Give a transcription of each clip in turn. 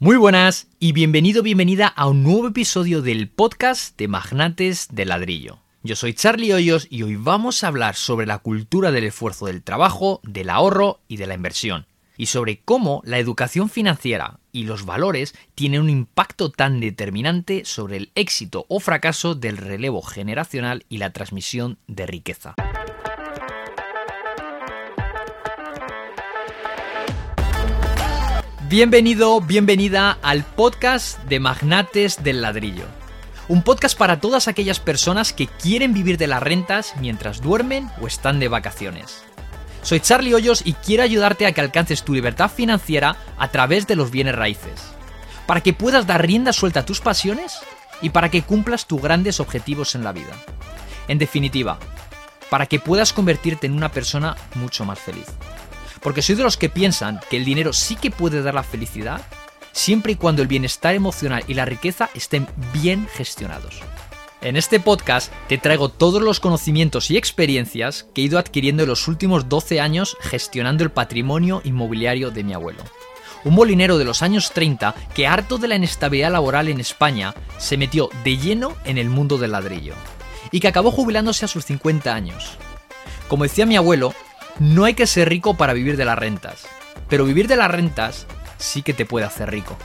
Muy buenas y bienvenido, bienvenida a un nuevo episodio del podcast de Magnates de Ladrillo. Yo soy Charlie Hoyos y hoy vamos a hablar sobre la cultura del esfuerzo del trabajo, del ahorro y de la inversión, y sobre cómo la educación financiera y los valores tienen un impacto tan determinante sobre el éxito o fracaso del relevo generacional y la transmisión de riqueza. Bienvenido, bienvenida al podcast de Magnates del Ladrillo. Un podcast para todas aquellas personas que quieren vivir de las rentas mientras duermen o están de vacaciones. Soy Charlie Hoyos y quiero ayudarte a que alcances tu libertad financiera a través de los bienes raíces, para que puedas dar rienda suelta a tus pasiones y para que cumplas tus grandes objetivos en la vida. En definitiva, para que puedas convertirte en una persona mucho más feliz. Porque soy de los que piensan que el dinero sí que puede dar la felicidad siempre y cuando el bienestar emocional y la riqueza estén bien gestionados. En este podcast te traigo todos los conocimientos y experiencias que he ido adquiriendo en los últimos 12 años gestionando el patrimonio inmobiliario de mi abuelo. Un molinero de los años 30 que harto de la inestabilidad laboral en España se metió de lleno en el mundo del ladrillo y que acabó jubilándose a sus 50 años. Como decía mi abuelo, no hay que ser rico para vivir de las rentas, pero vivir de las rentas sí que te puede hacer rico.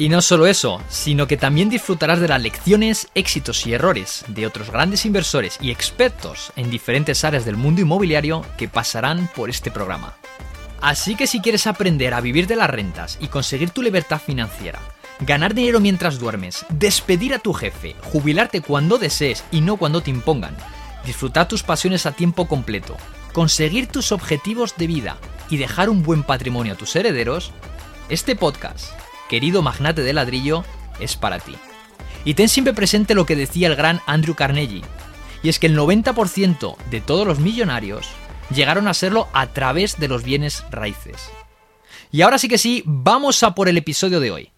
Y no solo eso, sino que también disfrutarás de las lecciones, éxitos y errores de otros grandes inversores y expertos en diferentes áreas del mundo inmobiliario que pasarán por este programa. Así que si quieres aprender a vivir de las rentas y conseguir tu libertad financiera, ganar dinero mientras duermes, despedir a tu jefe, jubilarte cuando desees y no cuando te impongan, disfrutar tus pasiones a tiempo completo, conseguir tus objetivos de vida y dejar un buen patrimonio a tus herederos, este podcast, querido magnate de ladrillo, es para ti. Y ten siempre presente lo que decía el gran Andrew Carnegie, y es que el 90% de todos los millonarios llegaron a serlo a través de los bienes raíces. Y ahora sí que sí, vamos a por el episodio de hoy.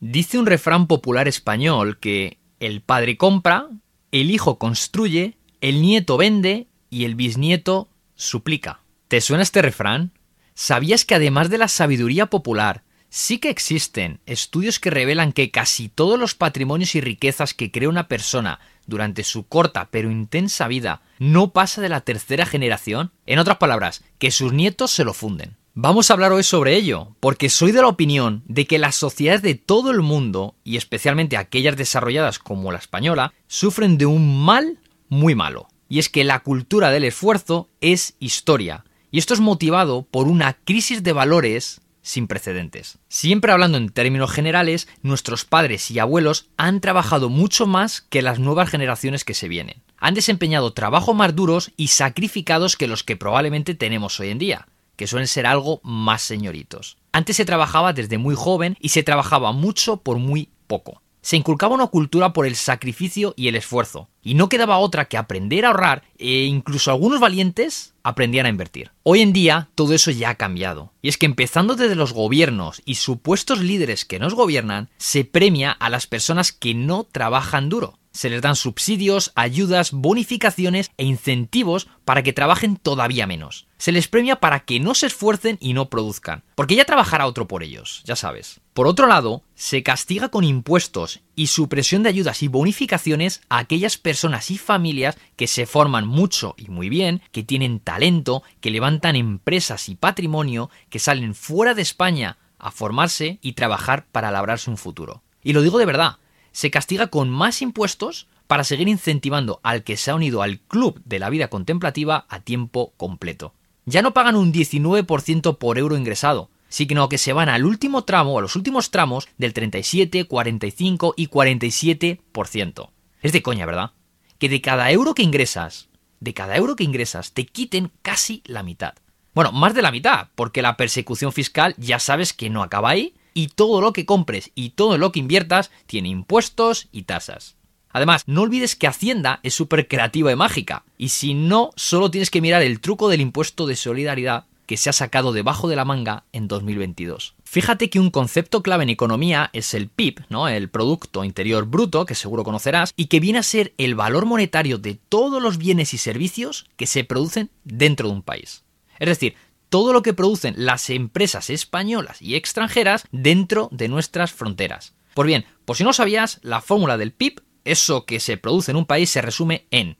Dice un refrán popular español que el padre compra, el hijo construye, el nieto vende y el bisnieto suplica. ¿Te suena este refrán? ¿Sabías que además de la sabiduría popular, sí que existen estudios que revelan que casi todos los patrimonios y riquezas que crea una persona durante su corta pero intensa vida no pasa de la tercera generación? En otras palabras, que sus nietos se lo funden. Vamos a hablar hoy sobre ello, porque soy de la opinión de que las sociedades de todo el mundo, y especialmente aquellas desarrolladas como la española, sufren de un mal muy malo y es que la cultura del esfuerzo es historia, y esto es motivado por una crisis de valores sin precedentes. Siempre hablando en términos generales, nuestros padres y abuelos han trabajado mucho más que las nuevas generaciones que se vienen. Han desempeñado trabajos más duros y sacrificados que los que probablemente tenemos hoy en día, que suelen ser algo más señoritos. Antes se trabajaba desde muy joven y se trabajaba mucho por muy poco se inculcaba una cultura por el sacrificio y el esfuerzo, y no quedaba otra que aprender a ahorrar e incluso algunos valientes aprendían a invertir. Hoy en día todo eso ya ha cambiado, y es que empezando desde los gobiernos y supuestos líderes que nos gobiernan, se premia a las personas que no trabajan duro. Se les dan subsidios, ayudas, bonificaciones e incentivos para que trabajen todavía menos. Se les premia para que no se esfuercen y no produzcan, porque ya trabajará otro por ellos, ya sabes. Por otro lado, se castiga con impuestos y supresión de ayudas y bonificaciones a aquellas personas y familias que se forman mucho y muy bien, que tienen talento, que levantan empresas y patrimonio, que salen fuera de España a formarse y trabajar para labrarse un futuro. Y lo digo de verdad, se castiga con más impuestos para seguir incentivando al que se ha unido al club de la vida contemplativa a tiempo completo. Ya no pagan un 19% por euro ingresado, sino que se van al último tramo, a los últimos tramos del 37, 45 y 47%. Es de coña, ¿verdad? Que de cada euro que ingresas, de cada euro que ingresas, te quiten casi la mitad. Bueno, más de la mitad, porque la persecución fiscal ya sabes que no acaba ahí y todo lo que compres y todo lo que inviertas tiene impuestos y tasas. Además, no olvides que Hacienda es súper creativa y mágica, y si no, solo tienes que mirar el truco del impuesto de solidaridad que se ha sacado debajo de la manga en 2022. Fíjate que un concepto clave en economía es el PIB, ¿no? El Producto Interior Bruto, que seguro conocerás, y que viene a ser el valor monetario de todos los bienes y servicios que se producen dentro de un país. Es decir, todo lo que producen las empresas españolas y extranjeras dentro de nuestras fronteras. Pues bien, por si no sabías, la fórmula del PIB, eso que se produce en un país, se resume en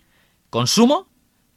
consumo,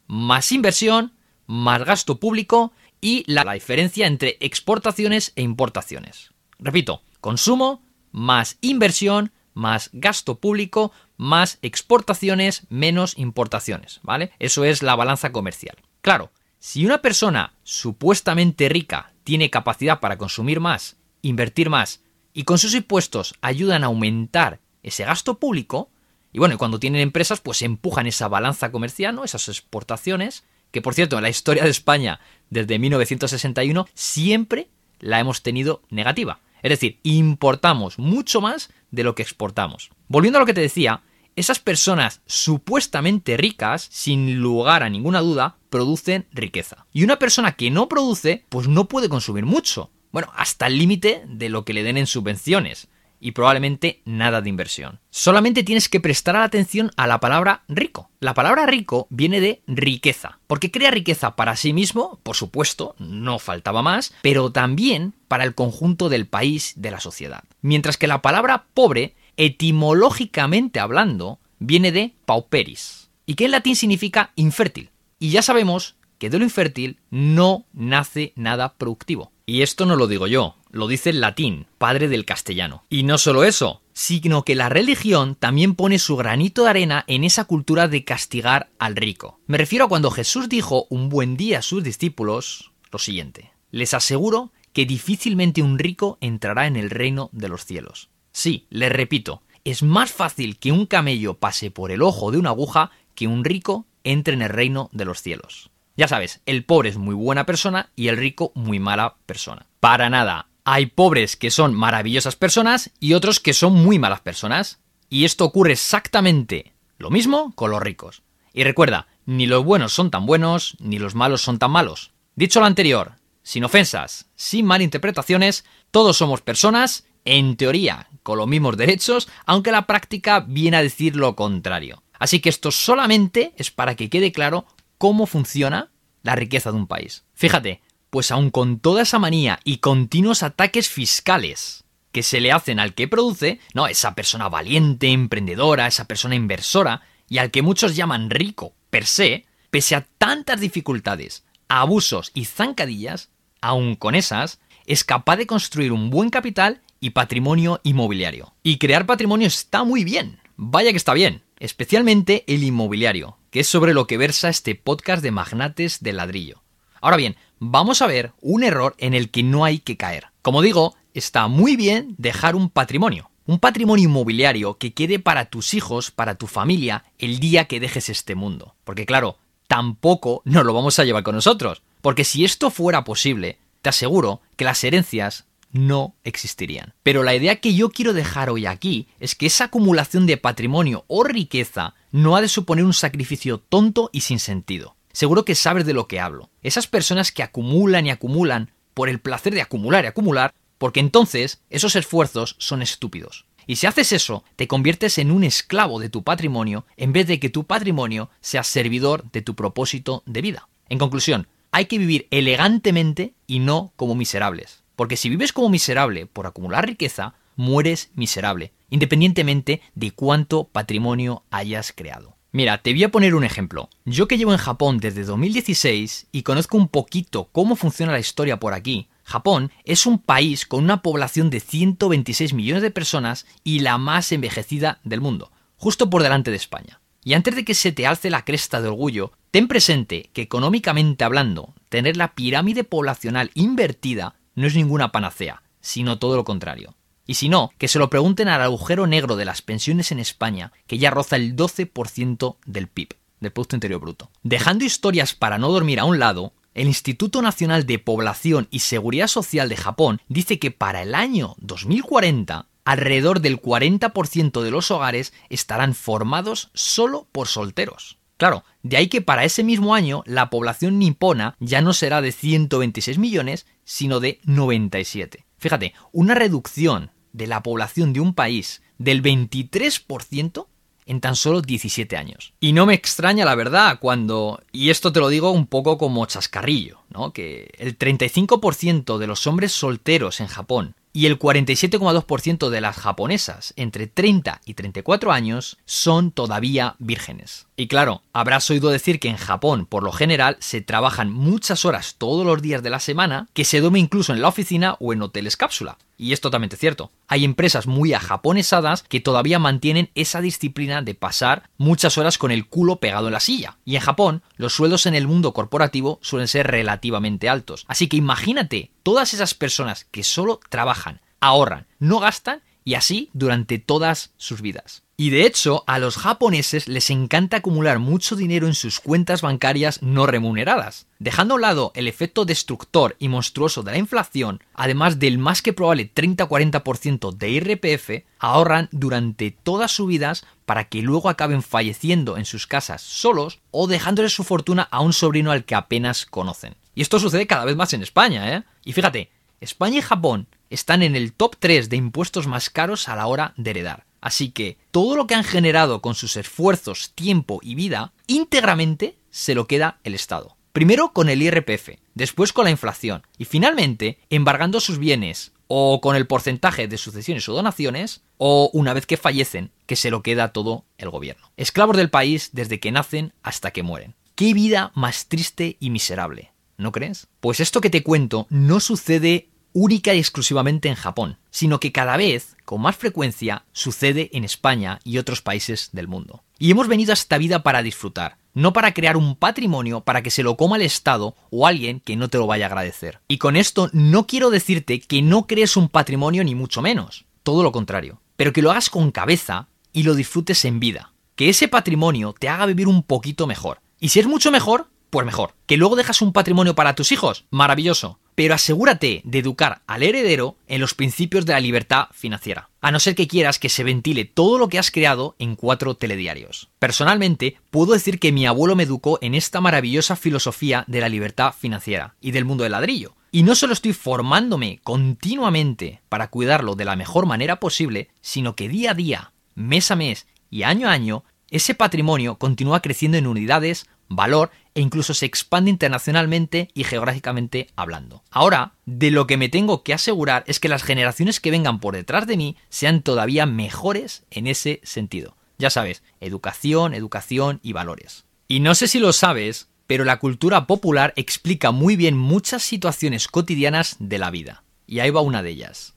más inversión, más gasto público y la, diferencia entre exportaciones e importaciones. Repito, consumo, más inversión, más gasto público, más exportaciones, menos importaciones, ¿vale? Eso es la balanza comercial. Claro, si una persona supuestamente rica tiene capacidad para consumir más, invertir más, y con sus impuestos ayudan a aumentar ese gasto público, y bueno, cuando tienen empresas, pues empujan esa balanza comercial, ¿no? Esas exportaciones, que por cierto, en la historia de España, desde 1961, siempre la hemos tenido negativa. Es decir, importamos mucho más de lo que exportamos. Volviendo a lo que te decía, esas personas supuestamente ricas, sin lugar a ninguna duda, producen riqueza. Y una persona que no produce, pues no puede consumir mucho. Bueno, hasta el límite de lo que le den en subvenciones y probablemente nada de inversión. Solamente tienes que prestar atención a la palabra rico. La palabra rico viene de riqueza, porque crea riqueza para sí mismo, por supuesto, no faltaba más, pero también para el conjunto del país, de la sociedad. Mientras que la palabra pobre, etimológicamente hablando, viene de pauperis, y que en latín significa infértil. Y ya sabemos que de lo infértil no nace nada productivo. Y esto no lo digo yo, lo dice el latín, padre del castellano. Y no solo eso, sino que la religión también pone su granito de arena en esa cultura de castigar al rico. Me refiero a cuando Jesús dijo un buen día a sus discípulos lo siguiente, les aseguro que difícilmente un rico entrará en el reino de los cielos. Sí, les repito, es más fácil que un camello pase por el ojo de una aguja que un rico entre en el reino de los cielos. Ya sabes, el pobre es muy buena persona y el rico muy mala persona. Para nada. Hay pobres que son maravillosas personas y otros que son muy malas personas. Y esto ocurre exactamente lo mismo con los ricos. Y recuerda, ni los buenos son tan buenos, ni los malos son tan malos. Dicho lo anterior, sin ofensas, sin malinterpretaciones, todos somos personas, en teoría, con los mismos derechos, aunque la práctica viene a decir lo contrario. Así que esto solamente es para que quede claro cómo funciona la riqueza de un país. Fíjate, pues aun con toda esa manía y continuos ataques fiscales que se le hacen al que produce, no, esa persona valiente, emprendedora, esa persona inversora, y al que muchos llaman rico per se, pese a tantas dificultades, abusos y zancadillas, aun con esas, es capaz de construir un buen capital y patrimonio inmobiliario. Y crear patrimonio está muy bien, vaya que está bien, especialmente el inmobiliario, que es sobre lo que versa este podcast de magnates de ladrillo. Ahora bien, vamos a ver un error en el que no hay que caer. Como digo, está muy bien dejar un patrimonio. Un patrimonio inmobiliario que quede para tus hijos, para tu familia, el día que dejes este mundo. Porque claro, tampoco nos lo vamos a llevar con nosotros. Porque si esto fuera posible, te aseguro que las herencias no existirían. Pero la idea que yo quiero dejar hoy aquí es que esa acumulación de patrimonio o riqueza no ha de suponer un sacrificio tonto y sin sentido. Seguro que sabes de lo que hablo. Esas personas que acumulan y acumulan por el placer de acumular y acumular, porque entonces esos esfuerzos son estúpidos. Y si haces eso, te conviertes en un esclavo de tu patrimonio en vez de que tu patrimonio sea servidor de tu propósito de vida. En conclusión, hay que vivir elegantemente y no como miserables. Porque si vives como miserable por acumular riqueza, mueres miserable, independientemente de cuánto patrimonio hayas creado. Mira, te voy a poner un ejemplo. Yo que llevo en Japón desde 2016 y conozco un poquito cómo funciona la historia por aquí, Japón es un país con una población de 126 millones de personas y la más envejecida del mundo, justo por delante de España. Y antes de que se te alce la cresta de orgullo, ten presente que económicamente hablando, tener la pirámide poblacional invertida no es ninguna panacea, sino todo lo contrario. Y si no, que se lo pregunten al agujero negro de las pensiones en España, que ya roza el 12% del PIB, del Producto Interior Bruto. Dejando historias para no dormir a un lado, el Instituto Nacional de Población y Seguridad Social de Japón dice que para el año 2040, alrededor del 40% de los hogares estarán formados solo por solteros. Claro, de ahí que para ese mismo año la población nipona ya no será de 126 millones, sino de 97. Fíjate, una reducción de la población de un país del 23% en tan solo 17 años. Y no me extraña la verdad cuando, y esto te lo digo un poco como chascarrillo, ¿no? Que el 35% de los hombres solteros en Japón y el 47,2% de las japonesas entre 30 y 34 años son todavía vírgenes. Y claro, habrás oído decir que en Japón, por lo general, se trabajan muchas horas todos los días de la semana, que se duerme incluso en la oficina o en hoteles cápsula. Y es totalmente cierto. Hay empresas muy ajaponesadas que todavía mantienen esa disciplina de pasar muchas horas con el culo pegado en la silla. Y en Japón, los sueldos en el mundo corporativo suelen ser relativamente altos. Así que imagínate todas esas personas que solo trabajan, ahorran, no gastan y así durante todas sus vidas. Y de hecho, a los japoneses les encanta acumular mucho dinero en sus cuentas bancarias no remuneradas. Dejando a un lado el efecto destructor y monstruoso de la inflación, además del más que probable 30-40% de IRPF, ahorran durante todas sus vidas para que luego acaben falleciendo en sus casas solos o dejándole su fortuna a un sobrino al que apenas conocen. Y esto sucede cada vez más en España, ¿eh? Y fíjate, España y Japón están en el top 3 de impuestos más caros a la hora de heredar. Así que todo lo que han generado con sus esfuerzos, tiempo y vida, íntegramente se lo queda el Estado. Primero con el IRPF, después con la inflación y finalmente embargando sus bienes o con el porcentaje de sucesiones o donaciones o una vez que fallecen, que se lo queda todo el gobierno. Esclavos del país desde que nacen hasta que mueren. ¡Qué vida más triste y miserable! ¿No crees? Pues esto que te cuento no sucede única y exclusivamente en Japón, sino que cada vez, con más frecuencia, sucede en España y otros países del mundo. Y hemos venido a esta vida para disfrutar, no para crear un patrimonio para que se lo coma el Estado o alguien que no te lo vaya a agradecer. Y con esto no quiero decirte que no crees un patrimonio ni mucho menos, todo lo contrario, pero que lo hagas con cabeza y lo disfrutes en vida. Que ese patrimonio te haga vivir un poquito mejor. Y si es mucho mejor, pues mejor. ¿Que luego dejas un patrimonio para tus hijos? Maravilloso pero asegúrate de educar al heredero en los principios de la libertad financiera, a no ser que quieras que se ventile todo lo que has creado en cuatro telediarios. Personalmente, puedo decir que mi abuelo me educó en esta maravillosa filosofía de la libertad financiera y del mundo del ladrillo. Y no solo estoy formándome continuamente para cuidarlo de la mejor manera posible, sino que día a día, mes a mes y año a año, ese patrimonio continúa creciendo en unidades, valor e incluso se expande internacionalmente y geográficamente hablando. Ahora, de lo que me tengo que asegurar es que las generaciones que vengan por detrás de mí sean todavía mejores en ese sentido. Ya sabes, educación, educación y valores. Y no sé si lo sabes, pero la cultura popular explica muy bien muchas situaciones cotidianas de la vida. Y ahí va una de ellas.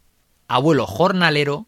Abuelo jornalero,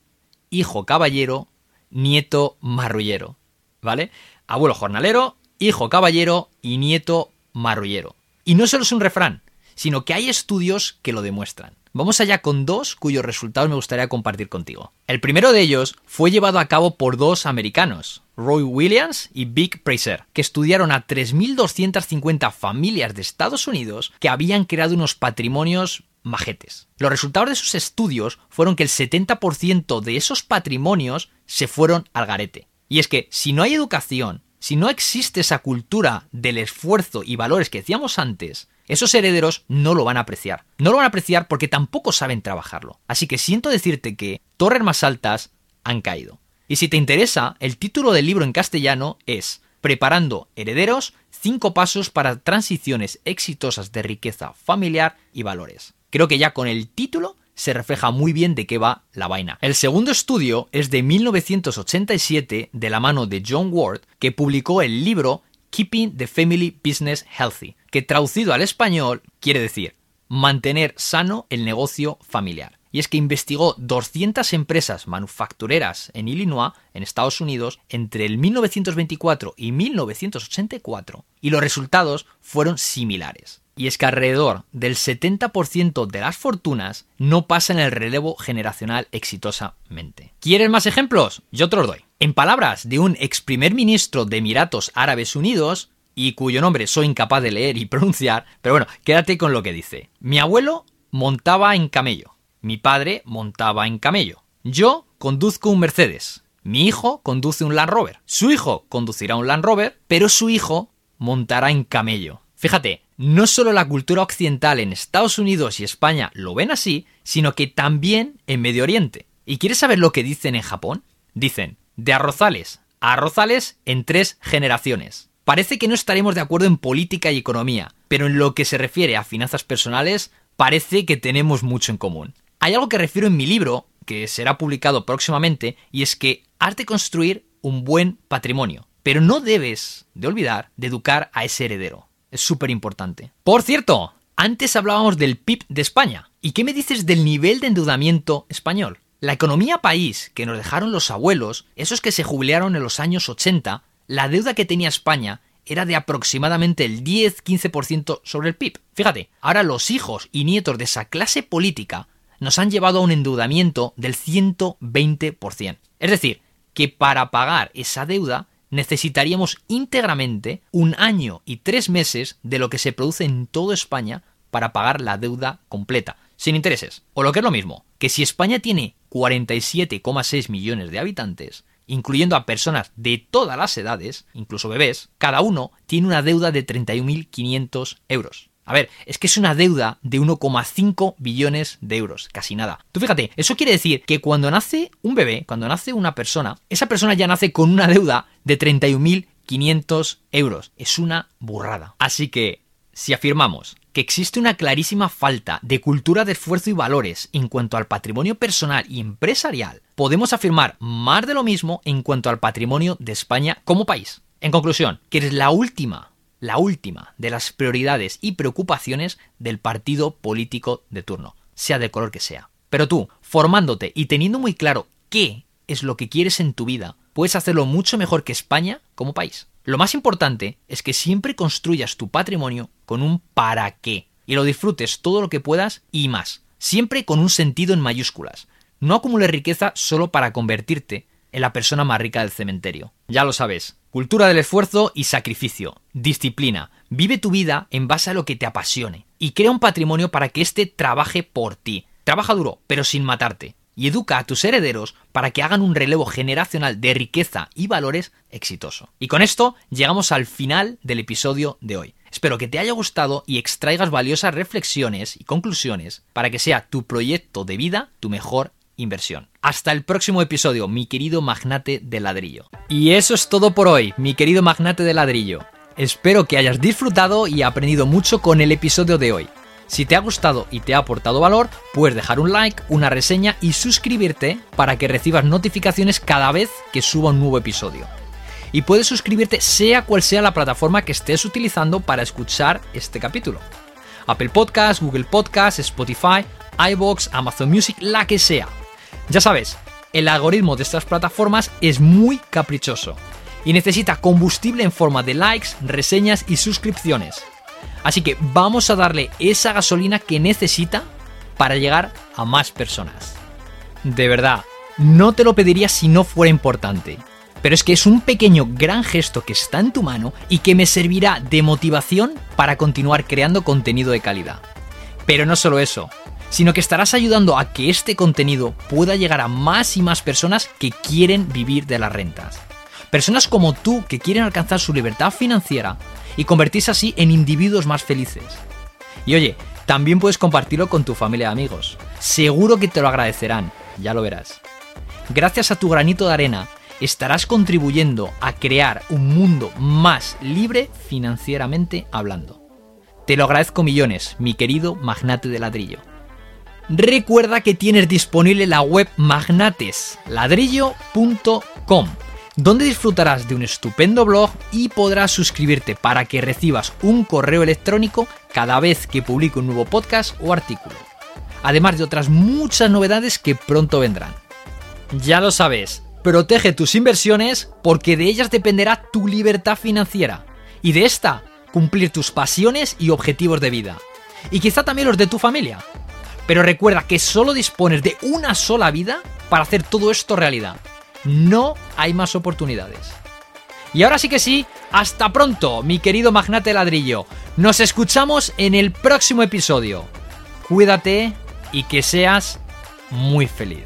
hijo caballero, nieto marrullero. ¿Vale? Abuelo jornalero, hijo caballero y nieto marrullero. Y no solo es un refrán, sino que hay estudios que lo demuestran. Vamos allá con dos cuyos resultados me gustaría compartir contigo. El primero de ellos fue llevado a cabo por dos americanos, Roy Williams y Vic Fraser, que estudiaron a 3.250 familias de Estados Unidos que habían creado unos patrimonios majetes. Los resultados de sus estudios fueron que el 70% de esos patrimonios se fueron al garete. Y es que si no hay educación, si no existe esa cultura del esfuerzo y valores que decíamos antes, esos herederos no lo van a apreciar. No lo van a apreciar porque tampoco saben trabajarlo. Así que siento decirte que torres más altas han caído. Y si te interesa, el título del libro en castellano es Preparando herederos, 5 pasos para transiciones exitosas de riqueza familiar y valores. Creo que ya con el título se refleja muy bien de qué va la vaina. El segundo estudio es de 1987 de la mano de John Ward, que publicó el libro Keeping the Family Business Healthy, que traducido al español quiere decir mantener sano el negocio familiar. Y es que investigó 200 empresas manufactureras en Illinois, en Estados Unidos, entre el 1924 y 1984, y los resultados fueron similares y es que alrededor del 70% de las fortunas no pasan el relevo generacional exitosamente. ¿Quieres más ejemplos? Yo te los doy. En palabras de un ex primer ministro de Emiratos Árabes Unidos, y cuyo nombre soy incapaz de leer y pronunciar, pero bueno, quédate con lo que dice. Mi abuelo montaba en camello, mi padre montaba en camello, yo conduzco un Mercedes, mi hijo conduce un Land Rover, su hijo conducirá un Land Rover, pero su hijo montará en camello. Fíjate, no solo la cultura occidental en Estados Unidos y España lo ven así, sino que también en Medio Oriente. ¿Y quieres saber lo que dicen en Japón? Dicen, de arrozales a arrozales en tres generaciones. Parece que no estaremos de acuerdo en política y economía, pero en lo que se refiere a finanzas personales, parece que tenemos mucho en común. Hay algo que refiero en mi libro, que será publicado próximamente, y es que has de construir un buen patrimonio. Pero no debes de olvidar de educar a ese heredero. Es súper importante. Por cierto, antes hablábamos del PIB de España. ¿Y qué me dices del nivel de endeudamiento español? La economía país que nos dejaron los abuelos, esos que se jubilaron en los años 80, la deuda que tenía España era de aproximadamente el 10-15% sobre el PIB. Fíjate, ahora los hijos y nietos de esa clase política nos han llevado a un endeudamiento del 120%. Es decir, que para pagar esa deuda necesitaríamos íntegramente un año y tres meses de lo que se produce en toda España para pagar la deuda completa, sin intereses. O lo que es lo mismo, que si España tiene 47,6 millones de habitantes, incluyendo a personas de todas las edades, incluso bebés, cada uno tiene una deuda de 31.500 euros. A ver, es que es una deuda de 1,5 billones de euros, casi nada. Tú fíjate, eso quiere decir que cuando nace un bebé, cuando nace una persona, esa persona ya nace con una deuda de 31.500 euros. Es una burrada. Así que, si afirmamos que existe una clarísima falta de cultura de esfuerzo y valores en cuanto al patrimonio personal y empresarial, podemos afirmar más de lo mismo en cuanto al patrimonio de España como país. En conclusión, que eres la última la última de las prioridades y preocupaciones del partido político de turno, sea del color que sea. Pero tú, formándote y teniendo muy claro qué es lo que quieres en tu vida, puedes hacerlo mucho mejor que España como país. Lo más importante es que siempre construyas tu patrimonio con un para qué y lo disfrutes todo lo que puedas y más, siempre con un sentido en mayúsculas. No acumules riqueza solo para convertirte en la persona más rica del cementerio. Ya lo sabes, Cultura del esfuerzo y sacrificio. Disciplina. Vive tu vida en base a lo que te apasione. Y crea un patrimonio para que éste trabaje por ti. Trabaja duro, pero sin matarte. Y educa a tus herederos para que hagan un relevo generacional de riqueza y valores exitoso. Y con esto llegamos al final del episodio de hoy. Espero que te haya gustado y extraigas valiosas reflexiones y conclusiones para que sea tu proyecto de vida tu mejor inversión. Hasta el próximo episodio, mi querido magnate de ladrillo. Y eso es todo por hoy, mi querido magnate de ladrillo. Espero que hayas disfrutado y aprendido mucho con el episodio de hoy. Si te ha gustado y te ha aportado valor, puedes dejar un like, una reseña y suscribirte para que recibas notificaciones cada vez que suba un nuevo episodio. Y puedes suscribirte sea cual sea la plataforma que estés utilizando para escuchar este capítulo. Apple Podcasts, Google Podcasts, Spotify, iBox, Amazon Music, la que sea. Ya sabes, el algoritmo de estas plataformas es muy caprichoso y necesita combustible en forma de likes, reseñas y suscripciones. Así que vamos a darle esa gasolina que necesita para llegar a más personas. De verdad, no te lo pediría si no fuera importante. Pero es que es un pequeño gran gesto que está en tu mano y que me servirá de motivación para continuar creando contenido de calidad. Pero no solo eso, sino que estarás ayudando a que este contenido pueda llegar a más y más personas que quieren vivir de las rentas. Personas como tú que quieren alcanzar su libertad financiera y convertirse así en individuos más felices. Y oye, también puedes compartirlo con tu familia y amigos. Seguro que te lo agradecerán, ya lo verás. Gracias a tu granito de arena, estarás contribuyendo a crear un mundo más libre financieramente hablando. Te lo agradezco millones, mi querido magnate de ladrillo. Recuerda que tienes disponible la web magnatesladrillo.com, donde disfrutarás de un estupendo blog y podrás suscribirte para que recibas un correo electrónico cada vez que publique un nuevo podcast o artículo. Además de otras muchas novedades que pronto vendrán. Ya lo sabes, protege tus inversiones porque de ellas dependerá tu libertad financiera y de esta cumplir tus pasiones y objetivos de vida. Y quizá también los de tu familia. Pero recuerda que solo dispones de una sola vida para hacer todo esto realidad. No hay más oportunidades. Y ahora sí que sí, hasta pronto, mi querido magnate ladrillo. Nos escuchamos en el próximo episodio. Cuídate y que seas muy feliz.